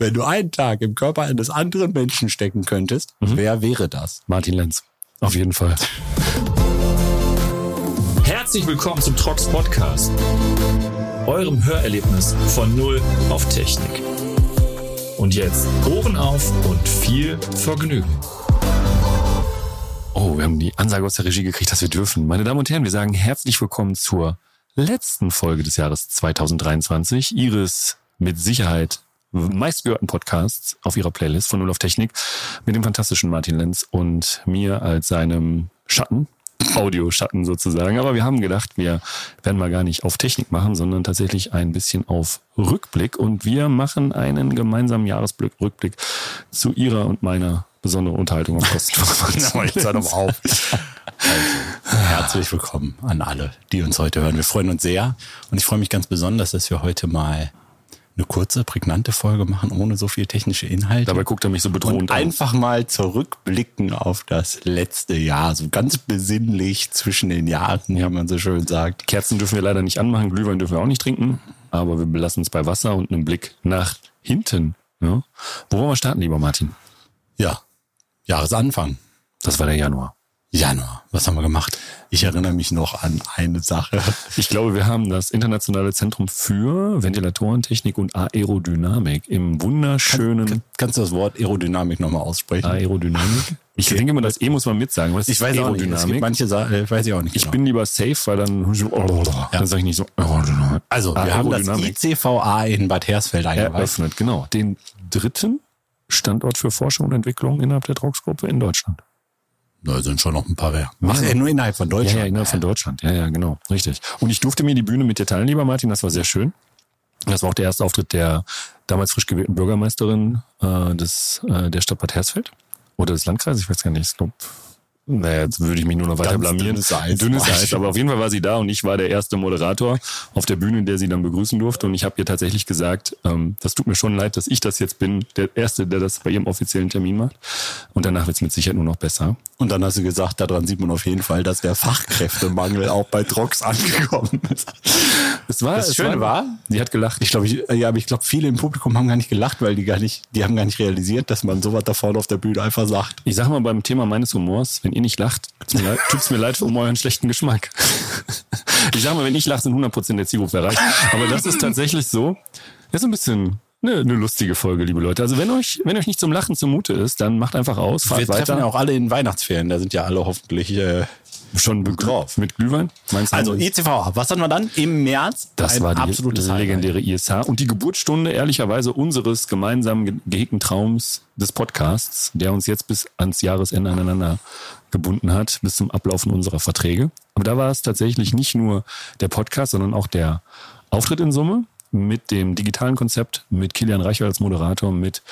Wenn du einen Tag im Körper eines anderen Menschen stecken könntest, mhm. wer wäre das? Martin Lenz. Auf jeden Fall. Herzlich willkommen zum Trox Podcast, eurem Hörerlebnis von Null auf Technik. Und jetzt Ohren auf und viel Vergnügen. Oh, wir haben die Ansage aus der Regie gekriegt, dass wir dürfen. Meine Damen und Herren, wir sagen herzlich willkommen zur letzten Folge des Jahres 2023. Ihres mit Sicherheit meistgehörten Podcasts auf ihrer Playlist von Null auf Technik mit dem fantastischen Martin Lenz und mir als seinem Schatten, Audioschatten sozusagen. Aber wir haben gedacht, wir werden mal gar nicht auf Technik machen, sondern tatsächlich ein bisschen auf Rückblick. Und wir machen einen gemeinsamen Jahresrückblick zu ihrer und meiner besonderen Unterhaltung am Kostenformat. Jetzt hör doch auf. Also, herzlich willkommen an alle, die uns heute hören. Wir freuen uns sehr und ich freue mich ganz besonders, dass wir heute mal eine kurze, prägnante Folge machen, ohne so viel technische Inhalte. Dabei guckt er mich so bedrohend und an. Einfach mal zurückblicken auf das letzte Jahr, so ganz besinnlich zwischen den Jahren, wie man so schön sagt. Kerzen dürfen wir leider nicht anmachen, Glühwein dürfen wir auch nicht trinken, aber wir belassen es bei Wasser und einem Blick nach hinten. Ja? Wo wollen wir starten, lieber Martin? Ja, Jahresanfang. Das war der Januar. Januar. Was haben wir gemacht? Ich erinnere mich noch an eine Sache. Ich glaube, wir haben das Internationale Zentrum für Ventilatorentechnik und Aerodynamik im wunderschönen. Kann, kannst du das Wort Aerodynamik nochmal aussprechen? Aerodynamik? Ich okay. denke immer, das E muss man mitsagen. Was ich weiß Aerodynamik? auch nicht. Es gibt manche äh, weiß ich auch nicht. Ich genau. bin lieber safe, weil dann, oh, ja. dann sage ich nicht so. Also, wir haben das ICVA in Bad Hersfeld eingeweiht. Eröffnet, genau. Den dritten Standort für Forschung und Entwicklung innerhalb der Drogsgruppe in Deutschland. Da sind schon noch ein paar mehr. Machst ja, nur innerhalb von Deutschland. Ja, ja, innerhalb von Deutschland. Ja, ja, genau. Richtig. Und ich durfte mir die Bühne mit dir teilen, lieber Martin. Das war sehr schön. Das war auch der erste Auftritt der damals frisch gewählten Bürgermeisterin äh, des, äh, der Stadt Bad Hersfeld. Oder des Landkreises, ich weiß gar nicht. Ich glaube, naja, jetzt würde ich mich nur noch weiter Ganz blamieren. Dünnes Eis. Dünnes Eis. Aber auf jeden Fall war sie da und ich war der erste Moderator auf der Bühne, der sie dann begrüßen durfte. Und ich habe ihr tatsächlich gesagt, ähm, das tut mir schon leid, dass ich das jetzt bin, der Erste, der das bei ihrem offiziellen Termin macht. Und danach wird es mit Sicherheit nur noch besser. Und dann hast du gesagt, daran sieht man auf jeden Fall, dass der Fachkräftemangel auch bei Drox angekommen ist. Es war, das Schöne war, sie hat gelacht. Ich glaube, ich, ja, aber ich glaube, viele im Publikum haben gar nicht gelacht, weil die gar nicht, die haben gar nicht realisiert, dass man sowas da vorne auf der Bühne einfach sagt. Ich sag mal beim Thema meines Humors, wenn ihr nicht lacht, tut's mir leid, tut's mir leid um euren schlechten Geschmack. ich sag mal, wenn ich lache, sind 100% der Zielgruppe erreicht. Aber das ist tatsächlich so. Das ist ein bisschen eine, eine lustige Folge, liebe Leute. Also wenn euch, wenn euch nicht zum Lachen zumute ist, dann macht einfach aus, fahrt Wir weiter. treffen ja auch alle in Weihnachtsferien, da sind ja alle hoffentlich äh, schon drauf. Mit Glühwein? Meinst du also ICV, was hatten wir dann im März? Das Ein war die absolutes legendäre ISH und die Geburtsstunde ehrlicherweise unseres gemeinsamen gehegten Traums des Podcasts, der uns jetzt bis ans Jahresende aneinander gebunden hat, bis zum Ablaufen unserer Verträge. Aber da war es tatsächlich nicht nur der Podcast, sondern auch der Auftritt in Summe mit dem digitalen Konzept, mit Kilian Reicher als Moderator, mit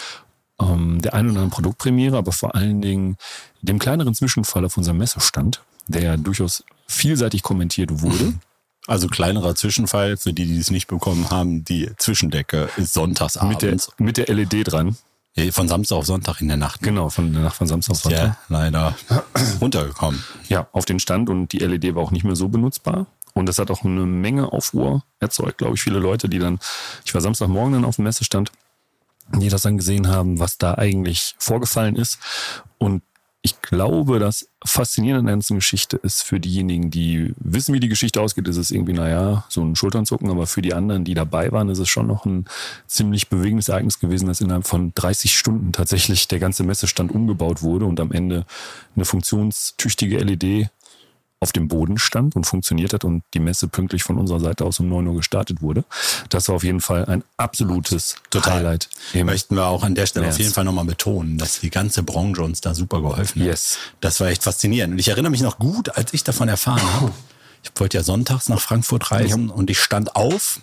ähm, der einen oder anderen Produktpremiere, aber vor allen Dingen dem kleineren Zwischenfall auf unserem Messestand, der durchaus vielseitig kommentiert wurde. Also kleinerer Zwischenfall, für die, die es nicht bekommen haben, die Zwischendecke ist sonntagsabends. Mit der, mit der LED dran. Von Samstag auf Sonntag in der Nacht. Genau, von der Nacht von Samstag auf Sonntag. Ja, leider runtergekommen. Ja, auf den Stand und die LED war auch nicht mehr so benutzbar. Und das hat auch eine Menge Aufruhr erzeugt, glaube ich, viele Leute, die dann, ich war Samstagmorgen dann auf dem Messestand, die das dann gesehen haben, was da eigentlich vorgefallen ist. Und ich glaube, das Faszinierende an der ganzen Geschichte ist für diejenigen, die wissen, wie die Geschichte ausgeht, ist es irgendwie, naja, so ein Schulternzucken, aber für die anderen, die dabei waren, ist es schon noch ein ziemlich bewegendes Ereignis gewesen, dass innerhalb von 30 Stunden tatsächlich der ganze Messestand umgebaut wurde und am Ende eine funktionstüchtige LED auf dem Boden stand und funktioniert hat und die Messe pünktlich von unserer Seite aus um 9 Uhr gestartet wurde. Das war auf jeden Fall ein absolutes Total. Highlight. Möchten wir auch an der Stelle März. auf jeden Fall nochmal betonen, dass die ganze Branche uns da super geholfen hat. Yes. Das war echt faszinierend. Und ich erinnere mich noch gut, als ich davon erfahren habe. Ich wollte ja sonntags nach Frankfurt reisen und ich stand auf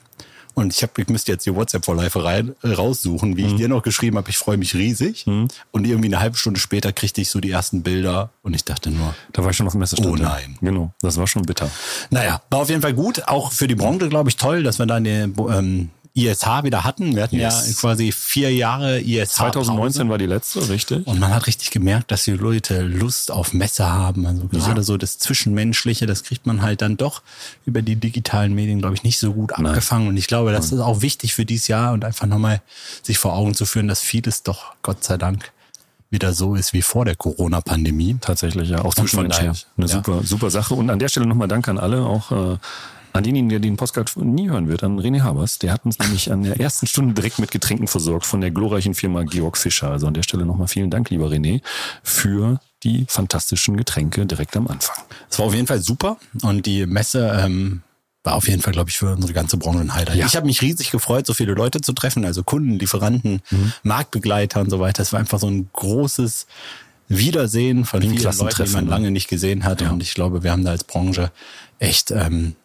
und ich, hab, ich müsste jetzt die WhatsApp-Vorläufe rein, äh, raussuchen, wie mhm. ich dir noch geschrieben habe, ich freue mich riesig. Mhm. Und irgendwie eine halbe Stunde später kriegte ich so die ersten Bilder und ich dachte nur. Da war ich schon auf dem Messestand. Oh nein. Genau, das war schon bitter. Naja, war auf jeden Fall gut. Auch für die Branche, glaube ich, toll, dass wir da in der, ähm, ISH wieder hatten. Wir hatten Yes. ja quasi vier Jahre ISH. 2019 war die letzte, richtig? Und man hat richtig gemerkt, dass die Leute Lust auf Messe haben. Also gerade so das Zwischenmenschliche, das kriegt man halt dann doch über die digitalen Medien, glaube ich, nicht so gut abgefangen. Und ich glaube, das ist auch wichtig für dieses Jahr und einfach nochmal sich vor Augen zu führen, dass vieles doch, Gott sei Dank, wieder so ist wie vor der Corona-Pandemie. Tatsächlich, ja. Auch daher, Eine ja. super, super Sache. Und an der Stelle nochmal Dank an alle, auch äh, an denjenigen, der den Postcard nie hören wird, an René Habers. Der hat uns nämlich an der ersten Stunde direkt mit Getränken versorgt von der glorreichen Firma Georg Fischer. Also an der Stelle nochmal vielen Dank, lieber René, für die fantastischen Getränke direkt am Anfang. Es war auf jeden Fall super und die Messe ähm, war auf jeden Fall, glaube ich, für unsere ganze Branche ein Highlight. Ja. Ich habe mich riesig gefreut, so viele Leute zu treffen, also Kunden, Lieferanten, Mhm. Marktbegleiter und so weiter. Es war einfach so ein großes Wiedersehen von Wie vielen Leuten, die Klassentreffen, man ne? lange nicht gesehen hat. Und ich glaube, wir haben da als Branche echt ähm,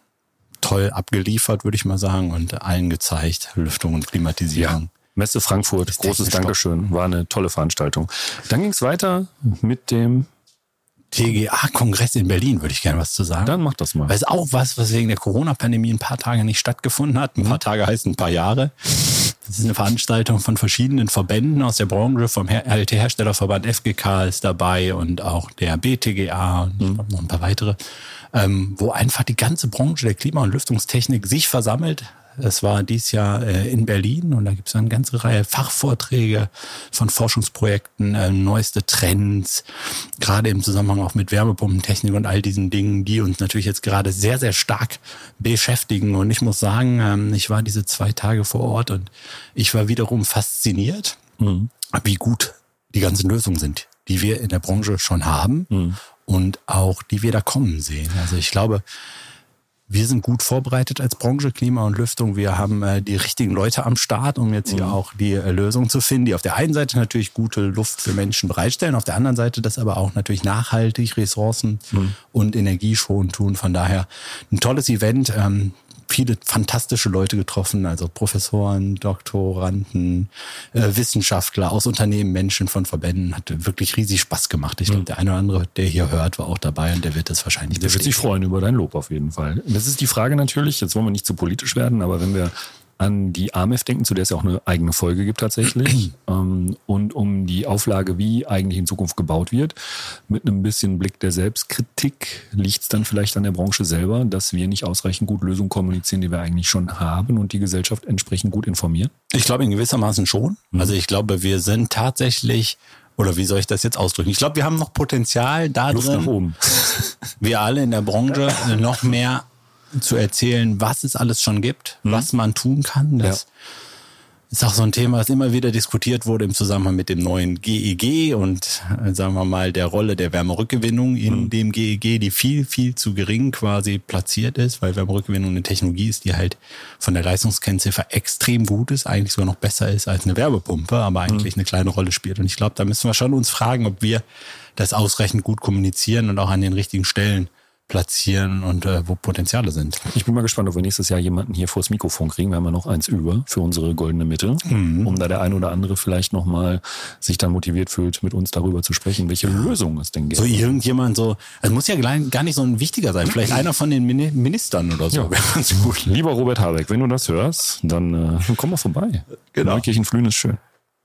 toll abgeliefert, würde ich mal sagen, und allen gezeigt, Lüftung und Klimatisierung. Messe Frankfurt, großes Dankeschön. War eine tolle Veranstaltung. Dann ging es weiter mit dem, TGA-Kongress in Berlin, würde ich gerne was zu sagen. dann mach das mal. Weil es auch was, was wegen der Corona-Pandemie ein paar Tage nicht stattgefunden hat. Ein Mhm. paar Tage heißt ein paar Jahre. Das ist eine Veranstaltung von verschiedenen Verbänden aus der Branche. Vom Her- LT-Herstellerverband FGK ist dabei und auch der BTGA und Mhm. noch ein paar weitere, ähm, wo einfach die ganze Branche der Klima- und Lüftungstechnik sich versammelt. Es war dieses Jahr äh, in Berlin und da gibt es eine ganze Reihe Fachvorträge von Forschungsprojekten, äh, neueste Trends, gerade im Zusammenhang auch mit Wärmepumpentechnik und all diesen Dingen, die uns natürlich jetzt gerade sehr, sehr stark beschäftigen. Und ich muss sagen, ähm, ich war diese zwei Tage vor Ort und ich war wiederum fasziniert, wie gut die ganzen Lösungen sind, die wir in der Branche schon haben und auch die wir da kommen sehen. Also ich glaube, wir sind gut vorbereitet als Branche Klima und Lüftung. Wir haben äh, die richtigen Leute am Start, um jetzt hier auch die äh, Lösung zu finden, die auf der einen Seite natürlich gute Luft für Menschen bereitstellen, auf der anderen Seite das aber auch natürlich nachhaltig Ressourcen und Energieschonend tun. Von daher ein tolles Event. Ähm, viele fantastische Leute getroffen, also Professoren, Doktoranden, äh, Wissenschaftler aus Unternehmen, Menschen von Verbänden. Hat wirklich riesig Spaß gemacht. Ich glaube, der eine oder andere, der hier hört, war auch dabei und der wird das wahrscheinlich Der wird sich bestätigen. freuen über dein Lob auf jeden Fall. Das ist die Frage natürlich, jetzt wollen wir nicht zu politisch werden, aber wenn wir an die AMF denken, zu der es ja auch eine eigene Folge gibt tatsächlich, ähm, und um die Auflage, wie eigentlich in Zukunft gebaut wird, mit einem bisschen Blick der Selbstkritik, liegt es dann vielleicht an der Branche selber, dass wir nicht ausreichend gut Lösungen kommunizieren, die wir eigentlich schon haben und die Gesellschaft entsprechend gut informieren? Ich glaube in gewissermaßen schon. Mhm. Also ich glaube, wir sind tatsächlich, oder wie soll ich das jetzt ausdrücken? Ich glaube, wir haben noch Potenzial da Luft drin, wir alle in der Branche noch mehr zu erzählen, was es alles schon gibt, was man tun kann. Das ist auch so ein Thema, das immer wieder diskutiert wurde im Zusammenhang mit dem neuen GEG und äh, sagen wir mal der Rolle der Wärmerückgewinnung in dem GEG, die viel, viel zu gering quasi platziert ist, weil Wärmerückgewinnung eine Technologie ist, die halt von der Leistungskennziffer extrem gut ist, eigentlich sogar noch besser ist als eine Wärmepumpe, aber eigentlich eine kleine Rolle spielt. Und ich glaube, da müssen wir schon uns fragen, ob wir das ausreichend gut kommunizieren und auch an den richtigen Stellen platzieren und äh, wo Potenziale sind. Ich bin mal gespannt, ob wir nächstes Jahr jemanden hier vors Mikrofon kriegen. Wir haben ja noch eins über für unsere goldene Mitte, um da der ein oder andere vielleicht nochmal sich dann motiviert fühlt, mit uns darüber zu sprechen, welche Lösungen es denn gibt. So irgendjemand so, es muss ja gar nicht so ein wichtiger sein, vielleicht einer von den Mini- Ministern oder so. Ja. Wäre ganz gut. Lieber Robert Habeck, wenn du das hörst, dann äh, komm mal vorbei. Genau. Neukirchenflühen ist schön.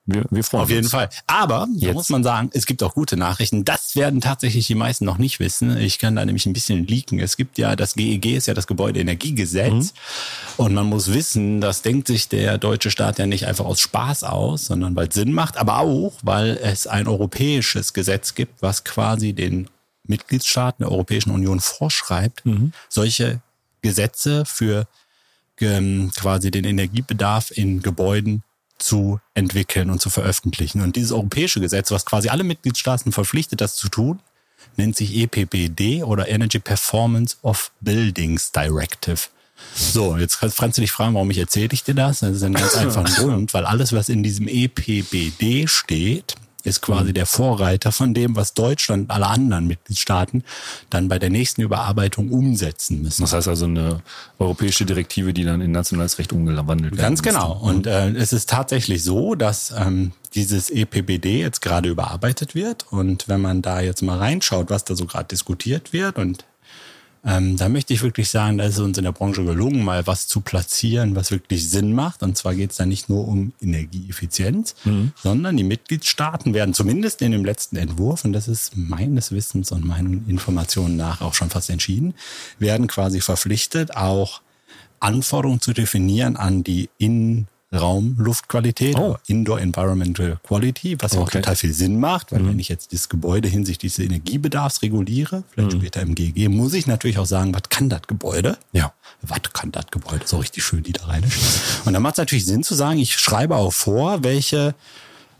Wir, wir freuen Auf jeden uns. Fall. Aber da muss man sagen, es gibt auch gute Nachrichten. Das werden tatsächlich die meisten noch nicht wissen. Ich kann da nämlich ein bisschen leaken. Es gibt ja, das GEG ist ja das Gebäudeenergiegesetz. Und man muss wissen, das denkt sich der deutsche Staat ja nicht einfach aus Spaß aus, sondern weil es Sinn macht, aber auch, weil es ein europäisches Gesetz gibt, was quasi den Mitgliedstaaten der Europäischen Union vorschreibt, solche Gesetze für ähm, quasi den Energiebedarf in Gebäuden zu entwickeln und zu veröffentlichen. Und dieses europäische Gesetz, was quasi alle Mitgliedstaaten verpflichtet, das zu tun, nennt sich EPBD oder Energy Performance of Buildings Directive. So, jetzt kannst du dich fragen, warum ich erzähle ich dir das? Das ist ein ganz einfachen Grund, weil alles, was in diesem EPBD steht, ist quasi der Vorreiter von dem, was Deutschland und alle anderen Mitgliedstaaten dann bei der nächsten Überarbeitung umsetzen müssen. Das heißt also eine europäische Direktive, die dann in nationales Recht umgewandelt wird. Ganz genau. Und äh, es ist tatsächlich so, dass ähm, dieses EPBD jetzt gerade überarbeitet wird. Und wenn man da jetzt mal reinschaut, was da so gerade diskutiert wird und Ähm, da möchte ich wirklich sagen, da ist es uns in der Branche gelungen, mal was zu platzieren, was wirklich Sinn macht. Und zwar geht es da nicht nur um Energieeffizienz, mhm. sondern die Mitgliedstaaten werden zumindest in dem letzten Entwurf, und das ist meines Wissens und meinen Informationen nach auch schon fast entschieden, werden quasi verpflichtet, auch Anforderungen zu definieren an die in Raumluftqualität, oh. Indoor Environmental Quality, was okay. auch total viel Sinn macht, weil mhm. wenn ich jetzt das Gebäude hinsichtlich des Energiebedarfs reguliere, vielleicht mhm. später im GG, muss ich natürlich auch sagen, was kann das Gebäude? Ja. Was kann das Gebäude? So richtig schön die da rein. Und dann macht es natürlich Sinn zu sagen, ich schreibe auch vor, welche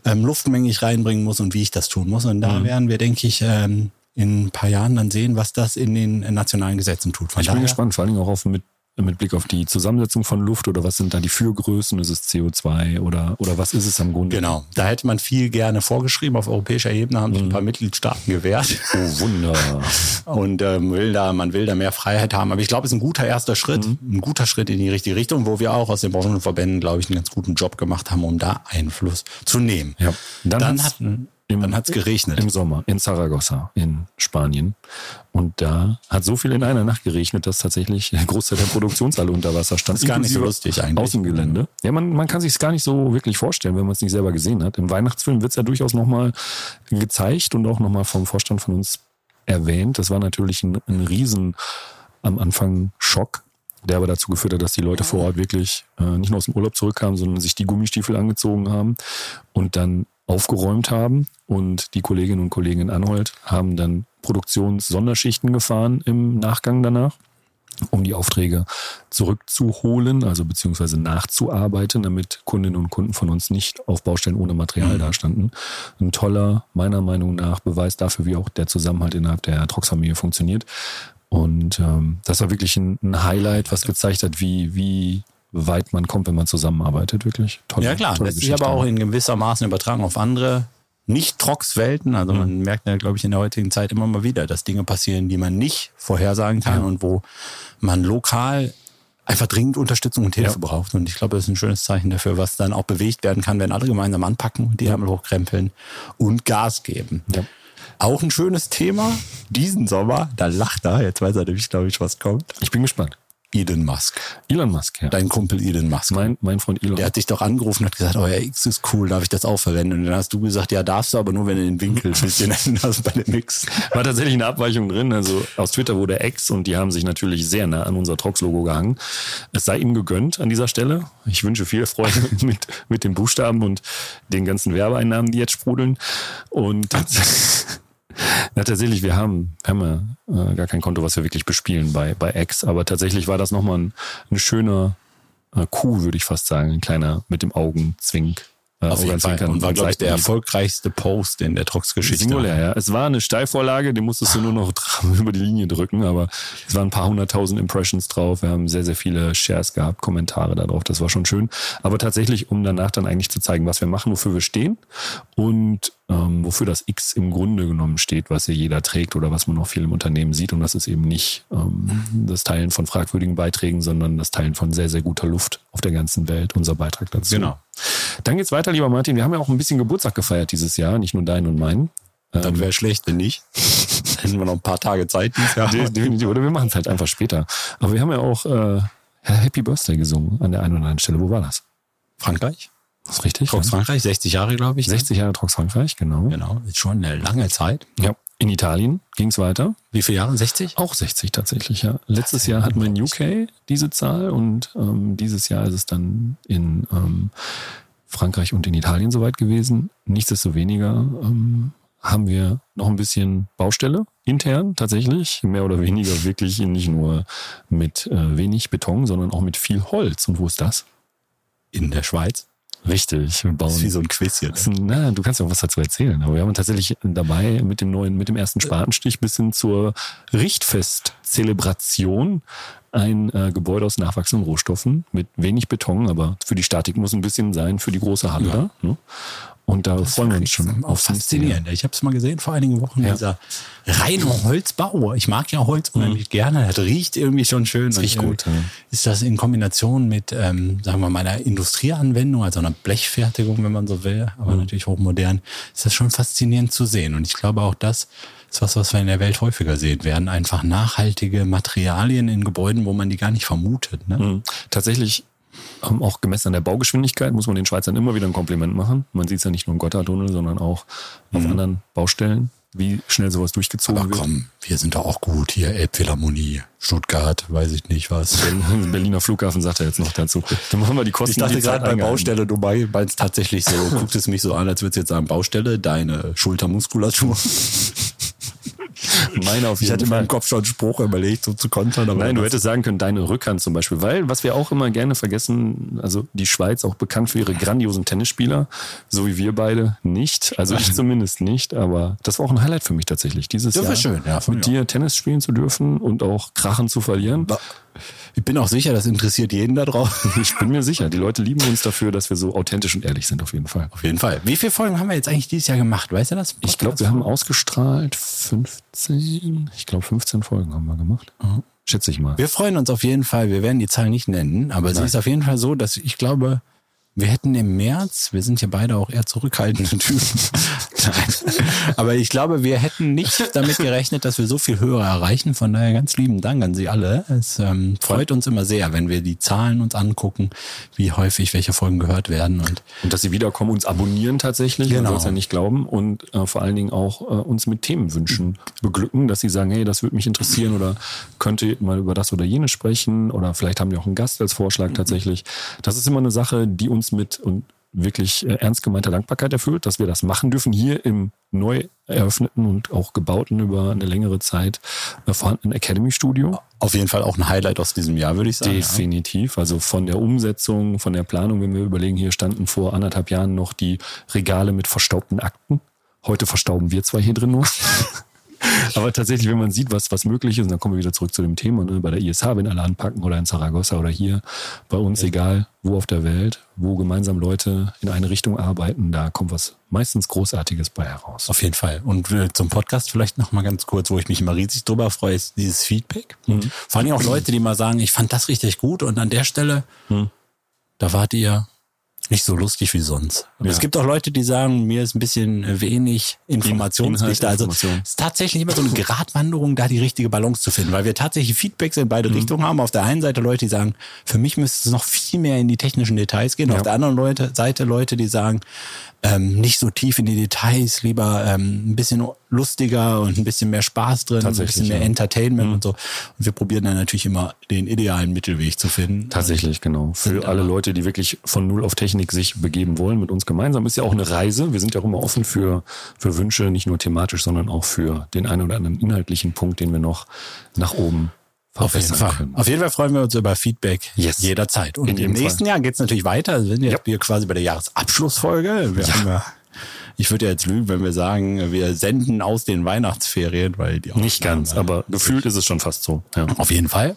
ähm, Luftmenge ich reinbringen muss und wie ich das tun muss. Und da mhm. werden wir, denke ich, ähm, in ein paar Jahren dann sehen, was das in den nationalen Gesetzen tut. Von ich bin gespannt, vor allem auch auf mit mit Blick auf die Zusammensetzung von Luft oder was sind da die Fürgrößen? Ist es CO2 oder, oder was ist es am Grunde? Genau, da hätte man viel gerne vorgeschrieben. Auf europäischer Ebene haben sich ein mhm. paar Mitgliedstaaten gewehrt. Oh, Wunder. Und ähm, will da, man will da mehr Freiheit haben. Aber ich glaube, es ist ein guter erster Schritt, mhm. ein guter Schritt in die richtige Richtung, wo wir auch aus den Branchenverbänden, glaube ich, einen ganz guten Job gemacht haben, um da Einfluss zu nehmen. Ja. Dann, Dann hatten im, Dann hat's geregnet. Im Sommer in Saragossa in Spanien. Und da hat so viel in einer Nacht geregnet, dass tatsächlich der Großteil der Produktionshalle unter Wasser stand. Das ist gar nicht so lustig eigentlich. Außengelände. Ja, man, man kann sich gar nicht so wirklich vorstellen, wenn man es nicht selber gesehen hat. Im Weihnachtsfilm wird's ja durchaus nochmal gezeigt und auch nochmal vom Vorstand von uns erwähnt. Das war natürlich ein, ein riesen am Anfang Schock, der aber dazu geführt hat, dass die Leute vor Ort wirklich äh, nicht nur aus dem Urlaub zurückkamen, sondern sich die Gummistiefel angezogen haben und dann aufgeräumt haben. Und die Kolleginnen und Kollegen in Anhold haben dann Produktionssonderschichten gefahren im Nachgang danach, um die Aufträge zurückzuholen, also beziehungsweise nachzuarbeiten, damit Kundinnen und Kunden von uns nicht auf Baustellen ohne Material mhm. dastanden. Ein toller, meiner Meinung nach, Beweis dafür, wie auch der Zusammenhalt innerhalb der Trox-Familie funktioniert. Und ähm, das war wirklich ein, ein Highlight, was gezeigt hat, wie, wie weit man kommt, wenn man zusammenarbeitet, wirklich. Tolle, ja klar, das ist aber auch in gewisser Maßen übertragen auf andere nicht Trox-Welten. Also mhm. man merkt ja, glaube ich, in der heutigen Zeit immer mal wieder, dass Dinge passieren, die man nicht vorhersagen kann ja. und wo man lokal einfach dringend Unterstützung und Hilfe ja. braucht. Und ich glaube, das ist ein schönes Zeichen dafür, was dann auch bewegt werden kann, wenn alle gemeinsam anpacken, die Ärmel hochkrempeln und Gas geben. Ja. Auch ein schönes Thema diesen Sommer. Da lacht er. Jetzt weiß er nämlich, glaube ich, was kommt. Ich bin gespannt. Elon Musk. Elon Musk, ja. Dein Kumpel Elon Musk. Mein, mein Freund Elon. Der hat dich doch angerufen und hat gesagt, oh ja, X ist cool, darf ich das auch verwenden? Und dann hast du gesagt, ja, darfst du, aber nur wenn du den Winkel ein bisschen änderst bei dem X. War tatsächlich eine Abweichung drin. Also aus Twitter wurde X und die haben sich natürlich sehr nah an unser Trox-Logo gehangen. Es sei ihm gegönnt an dieser Stelle. Ich wünsche viel Freude mit, mit den Buchstaben und den ganzen Werbeeinnahmen, die jetzt sprudeln. Und ja, tatsächlich, wir haben, haben ja äh, gar kein Konto, was wir wirklich bespielen bei, bei X, aber tatsächlich war das nochmal ein, ein schöner äh, Coup, würde ich fast sagen, ein kleiner mit dem Augenzwink äh, Auf jeden Fall. Und war, glaube ich, der erfolgreichste Post in der Trox-Geschichte. Singulär, ja. Es war eine Steilvorlage, die musstest du nur noch über die Linie drücken, aber es waren ein paar hunderttausend Impressions drauf. Wir haben sehr, sehr viele Shares gehabt, Kommentare darauf. Das war schon schön. Aber tatsächlich, um danach dann eigentlich zu zeigen, was wir machen, wofür wir stehen und ähm, wofür das X im Grunde genommen steht, was ja jeder trägt oder was man auch viel im Unternehmen sieht. Und das ist eben nicht ähm, das Teilen von fragwürdigen Beiträgen, sondern das Teilen von sehr, sehr guter Luft auf der ganzen Welt, unser Beitrag dazu. Genau. Dann geht's weiter, lieber Martin. Wir haben ja auch ein bisschen Geburtstag gefeiert dieses Jahr, nicht nur deinen und meinen. Dann wäre schlecht, wenn nicht. Hätten wir noch ein paar Tage Zeit dieses Jahr. Definitiv. Oder wir machen es halt einfach später. Aber wir haben ja auch äh, Happy Birthday gesungen an der einen oder anderen Stelle. Wo war das? Frankreich. Das ist richtig. Trox Frankreich, 60 Jahre, glaube ich. 60 Jahre Trox Frankreich, genau. Genau, ist schon eine lange Zeit. Ja. In Italien ging es weiter. Wie viele Jahre? 60? Auch 60 tatsächlich, ja. Letztes Jahr hatten wir in UK diese Zahl und ähm, dieses Jahr ist es dann in ähm, Frankreich und in Italien soweit gewesen. Nichtsdestoweniger ähm, haben wir noch ein bisschen Baustelle intern tatsächlich, mehr oder weniger wirklich nicht nur mit äh, wenig Beton, sondern auch mit viel Holz. Und wo ist das? In der Schweiz. Richtig, wir bauen. Das ist wie so ein Quiz hier. Ne? Na, du kannst ja auch was dazu erzählen. Aber wir haben tatsächlich dabei mit dem neuen, mit dem ersten Spatenstich bis hin zur Richtfest-Zelebration ein äh, Gebäude aus nachwachsenden Rohstoffen mit wenig Beton, aber für die Statik muss ein bisschen sein, für die große Halle ja. da. Ne? Und da freuen wir uns schon. Auch faszinierend. Ich habe es mal gesehen vor einigen Wochen, ja. dieser reine Holzbau. Ich mag ja Holz unheimlich mhm. gerne. Das riecht irgendwie schon schön. Das riecht gut. Ja. Ist das in Kombination mit, ähm, sagen wir mal, einer Industrieanwendung, also einer Blechfertigung, wenn man so will, aber mhm. natürlich hochmodern, ist das schon faszinierend zu sehen. Und ich glaube auch das ist was, was wir in der Welt häufiger sehen werden. Einfach nachhaltige Materialien in Gebäuden, wo man die gar nicht vermutet. Ne? Mhm. Tatsächlich ähm, auch gemessen an der Baugeschwindigkeit muss man den Schweizern immer wieder ein Kompliment machen. Man sieht es ja nicht nur im Gotthardtunnel, sondern auch mhm. auf anderen Baustellen, wie schnell sowas durchgezogen Aber wird. komm, wir sind doch auch gut hier. Elbphilharmonie, Stuttgart, weiß ich nicht was. Berliner Flughafen sagt er jetzt noch dazu. Dann machen wir die Kosten. Ich dachte gerade bei Baustelle, du meinst tatsächlich so, guckt es mich so an, als würdest du jetzt sagen, Baustelle, deine Schultermuskulatur. Meine auf jeden ich hatte in meinem Kopf schon einen Spruch überlegt, so zu kontern. Nein, du hättest sagen können, deine Rückhand zum Beispiel. Weil, was wir auch immer gerne vergessen, also die Schweiz auch bekannt für ihre grandiosen Tennisspieler, so wie wir beide nicht. Also ich zumindest nicht, aber das war auch ein Highlight für mich tatsächlich. Dieses das Jahr schön, ja, mit dir Tennis spielen zu dürfen und auch krachen zu verlieren. Ich bin auch sicher, das interessiert jeden da draußen. Ich bin mir sicher. Die Leute lieben uns dafür, dass wir so authentisch und ehrlich sind, auf jeden Fall. Auf jeden Fall. Wie viele Folgen haben wir jetzt eigentlich dieses Jahr gemacht? Weißt du das? Ich glaube, wir haben ausgestrahlt 15. Ich glaube, 15 Folgen haben wir gemacht. Mhm. Schätze ich mal. Wir freuen uns auf jeden Fall. Wir werden die Zahl nicht nennen, aber Nein. sie ist auf jeden Fall so, dass ich glaube, wir hätten im März, wir sind ja beide auch eher zurückhaltende Typen. Nein. Aber ich glaube, wir hätten nicht damit gerechnet, dass wir so viel Hörer erreichen. Von daher ganz lieben Dank an Sie alle. Es ähm, freut uns immer sehr, wenn wir die Zahlen uns angucken, wie häufig welche Folgen gehört werden. Und, und dass Sie wiederkommen, uns abonnieren tatsächlich, genau. man soll es ja nicht glauben. Und äh, vor allen Dingen auch äh, uns mit Themenwünschen beglücken, dass Sie sagen, hey, das würde mich interessieren oder könnte mal über das oder jenes sprechen oder vielleicht haben wir auch einen Gast als Vorschlag tatsächlich. Das ist immer eine Sache, die uns uns mit und wirklich äh, ernst gemeinter Dankbarkeit erfüllt, dass wir das machen dürfen hier im neu eröffneten und auch gebauten über eine längere Zeit äh, vorhandenen Academy Studio. Auf jeden Fall auch ein Highlight aus diesem Jahr, würde ich sagen. Definitiv. Also von der Umsetzung, von der Planung, wenn wir überlegen, hier standen vor anderthalb Jahren noch die Regale mit verstaubten Akten. Heute verstauben wir zwar hier drin nur. Aber tatsächlich, wenn man sieht, was, was möglich ist, und dann kommen wir wieder zurück zu dem Thema, ne, bei der ISH, wenn alle anpacken oder in Zaragoza oder hier, bei uns, ja. egal wo auf der Welt, wo gemeinsam Leute in eine Richtung arbeiten, da kommt was meistens Großartiges bei heraus. Auf jeden Fall. Und äh, zum Podcast vielleicht noch mal ganz kurz, wo ich mich immer riesig drüber freue, ist dieses Feedback. Mhm. Vor allem auch Leute, die mal sagen, ich fand das richtig gut und an der Stelle, mhm. da wart ihr nicht so lustig wie sonst. Ja. Es gibt auch Leute, die sagen, mir ist ein bisschen wenig Informationsdichte. Also es ist tatsächlich immer so eine Gratwanderung, da die richtige Balance zu finden, weil wir tatsächlich Feedbacks in beide mhm. Richtungen haben. Auf der einen Seite Leute, die sagen, für mich müsste es noch viel mehr in die technischen Details gehen. Ja. Auf der anderen Leute, Seite Leute, die sagen, ähm, nicht so tief in die Details, lieber ähm, ein bisschen lustiger und ein bisschen mehr Spaß drin, ein bisschen mehr ja. Entertainment mhm. und so. Und wir probieren dann natürlich immer den idealen Mittelweg zu finden. Tatsächlich, genau. Für alle Leute, die wirklich von Null auf Technik sich begeben wollen mit uns gemeinsam, ist ja auch eine Reise. Wir sind ja auch immer offen für, für Wünsche, nicht nur thematisch, sondern auch für den einen oder anderen inhaltlichen Punkt, den wir noch nach oben auf jeden Fall. Können. Auf jeden Fall freuen wir uns über Feedback yes. jederzeit. Und im nächsten Fall. Jahr geht es natürlich weiter. Wir sind jetzt ja. quasi bei der Jahresabschlussfolge. Wir ja. haben ja ich würde ja jetzt lügen, wenn wir sagen, wir senden aus den Weihnachtsferien, weil die Nicht ganz, aber gefühlt ist es schon fast so. Ja. Auf jeden Fall.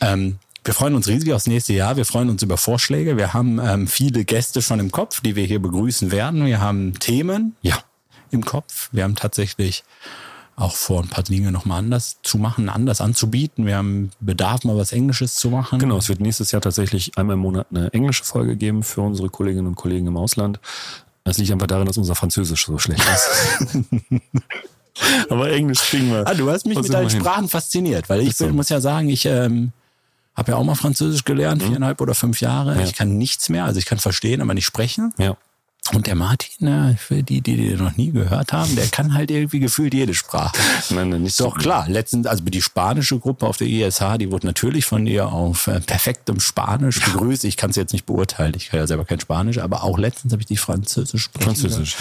Ähm, wir freuen uns riesig aufs nächste Jahr. Wir freuen uns über Vorschläge. Wir haben ähm, viele Gäste schon im Kopf, die wir hier begrüßen werden. Wir haben Themen ja. im Kopf. Wir haben tatsächlich auch vor ein paar Dinge nochmal anders zu machen, anders anzubieten. Wir haben Bedarf, mal was Englisches zu machen. Genau, es wird nächstes Jahr tatsächlich einmal im Monat eine englische Folge geben für unsere Kolleginnen und Kollegen im Ausland. Das liegt einfach daran, dass unser Französisch so schlecht ist. Aber Englisch kriegen wir. Ah, du hast mich mit deinen Sprachen hin. fasziniert, weil ich so. muss ja sagen, ich ähm, habe ja auch mal Französisch gelernt, mhm. viereinhalb oder fünf Jahre. Ja. Ich kann nichts mehr, also ich kann verstehen, aber nicht sprechen. Ja. Und der Martin, für die, die den noch nie gehört haben, der kann halt irgendwie gefühlt jede Sprache. Nein, nein, nicht Doch so klar, letztens, also die spanische Gruppe auf der ISH, die wurde natürlich von dir auf äh, perfektem Spanisch begrüßt. Ich kann es jetzt nicht beurteilen, ich kann ja selber kein Spanisch, aber auch letztens habe ich die Französisch. Französisch,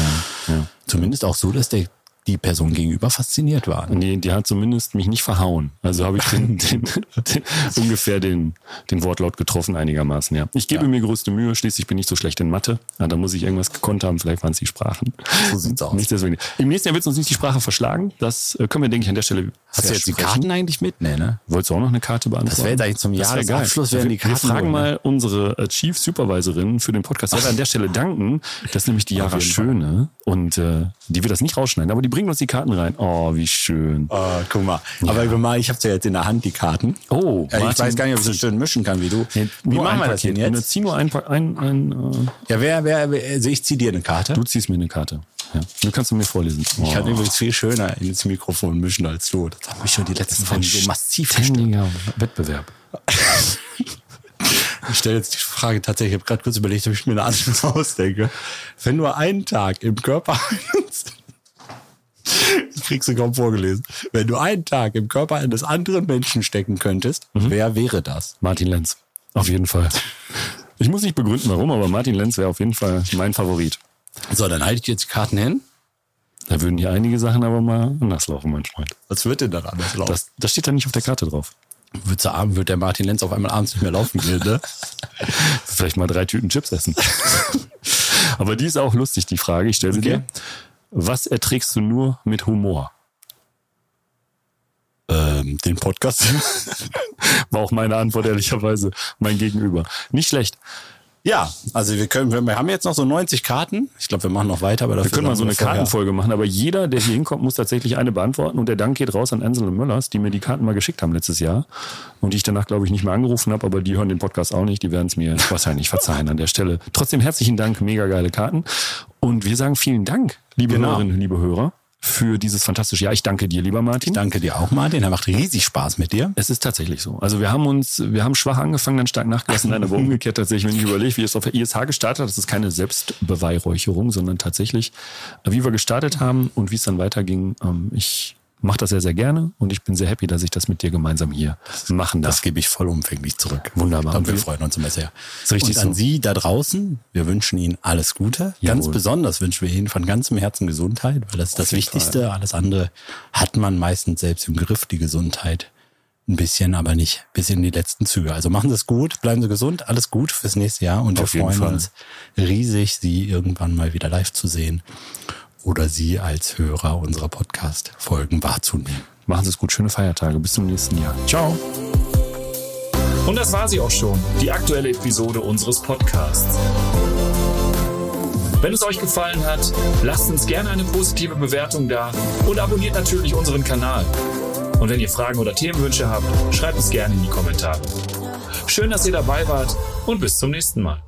ja. ja. Zumindest auch so, dass der die Person gegenüber fasziniert waren. Nee, die hat zumindest mich nicht verhauen. Also habe ich den, den, den, ungefähr den, den Wortlaut getroffen einigermaßen, ja. Ich gebe Ja. mir größte Mühe, schließlich bin ich so schlecht in Mathe. Ja, da muss ich irgendwas gekonnt haben, vielleicht waren es die Sprachen. So sieht's aus. Nicht deswegen. Im nächsten Jahr wird es uns nicht die Sprache verschlagen. Das äh, können wir, denke ich, an der Stelle Hast du jetzt die. Karten eigentlich mit? Nee, ne? Wolltest du auch noch eine Karte beantworten? Das wäre jetzt eigentlich zum Jahresabschluss wären die Wir- Wir Karten fragen ne? mal unsere äh, Chief Supervisorin für den Podcast. Ich werde an der Stelle danken. Das ist nämlich die Jara. Schöne. Und äh, die wird das nicht rausschneiden, aber die bringen uns die Karten rein. Oh, wie schön. Oh, guck mal. Aber mal, ich habe ja jetzt in der Hand, die Karten. Oh, Äh, ich Martin. weiß gar nicht, ob ich so schön mischen kann wie du. Nee, wie nur machen wir das denn. Nur jetzt? Zieh nur ein, ein, ein äh, Ja, wer, wer, wer, also ich zieh dir eine Karte. du ziehst mir eine Karte. Ja. Du kannst du mir vorlesen. Ich kann Oh. übrigens viel schöner ins Mikrofon mischen als du. Das haben wir schon die letzten Folgen so massiv. Ständiger Wettbewerb. Ich stelle jetzt die Frage tatsächlich, ich habe gerade kurz überlegt, ob ich mir eine andere ausdenke. Wenn du einen Tag im Körper ich krieg's kaum vorgelesen. Wenn du einen Tag im Körper eines anderen Menschen stecken könntest, wer wäre das? Martin Lenz. Auf jeden Fall. Ich muss nicht begründen, warum, aber Martin Lenz wäre auf jeden Fall mein Favorit. So, dann halte ich jetzt die Karten hin. Da würden hier einige Sachen aber mal anders laufen, mein Freund. Was wird denn dann anders laufen? Das, das steht da nicht auf der Karte drauf. wird, zu Abend, wird der Martin Lenz auf einmal abends nicht mehr laufen gehen, ne? Vielleicht mal drei Tüten Chips essen. aber die ist auch lustig, die Frage. Ich stelle sie Okay. dir. Was erträgst du nur mit Humor? ähm, den Podcast. War auch meine Antwort, ehrlicherweise, mein Gegenüber. Nicht schlecht. Ja, also wir können, wir haben jetzt noch so 90 Karten. Ich glaube, wir machen noch weiter, aber dafür Wir können mal so eine Kartenfolge machen, aber jeder, der hier hinkommt, muss tatsächlich eine beantworten. Und der Dank geht raus an Ansel und Möllers, die mir die Karten mal geschickt haben letztes Jahr. Und die ich danach, glaube ich, nicht mehr angerufen habe, aber die hören den Podcast auch nicht. Die werden es mir wahrscheinlich verzeihen an der Stelle. Trotzdem herzlichen Dank, mega geile Karten. Und wir sagen vielen Dank, liebe Genau. Hörerinnen, liebe Hörer, für dieses fantastische Jahr. Ich danke dir, lieber Martin. Danke dir auch, Martin. Er macht riesig Spaß mit dir. Es ist tatsächlich so. Also wir haben uns, wir haben schwach angefangen, dann stark nachgelassen, nein, aber umgekehrt tatsächlich, wenn ich überlege, wie es auf der ISH gestartet hat, das ist keine Selbstbeweihräucherung, sondern tatsächlich, wie wir gestartet haben und wie es dann weiterging. Ähm, ich mache das sehr, sehr gerne und ich bin sehr happy, dass ich das mit dir gemeinsam hier machen darf. Das gebe ich vollumfänglich zurück. Wunderbar. Und wir freuen uns immer sehr. Ist richtig Und an so. Sie da draußen, wir wünschen Ihnen alles Gute. Ganz Jawohl. besonders wünschen wir Ihnen von ganzem Herzen Gesundheit, weil das ist das Wichtigste. Alles andere hat man meistens selbst im Griff, die Gesundheit. Ein bisschen, aber nicht bis in die letzten Züge. Also machen Sie es gut, bleiben Sie gesund, alles gut fürs nächste Jahr und Auf wir freuen Fall. uns riesig, Sie irgendwann mal wieder live zu sehen oder Sie als Hörer unserer Podcast-Folgen wahrzunehmen. Machen Sie es gut, schöne Feiertage, bis zum nächsten Jahr. Ciao. Und das war sie auch schon, die aktuelle Episode unseres Podcasts. Wenn es euch gefallen hat, lasst uns gerne eine positive Bewertung da und abonniert natürlich unseren Kanal. Und wenn ihr Fragen oder Themenwünsche habt, schreibt es gerne in die Kommentare. Schön, dass ihr dabei wart und bis zum nächsten Mal.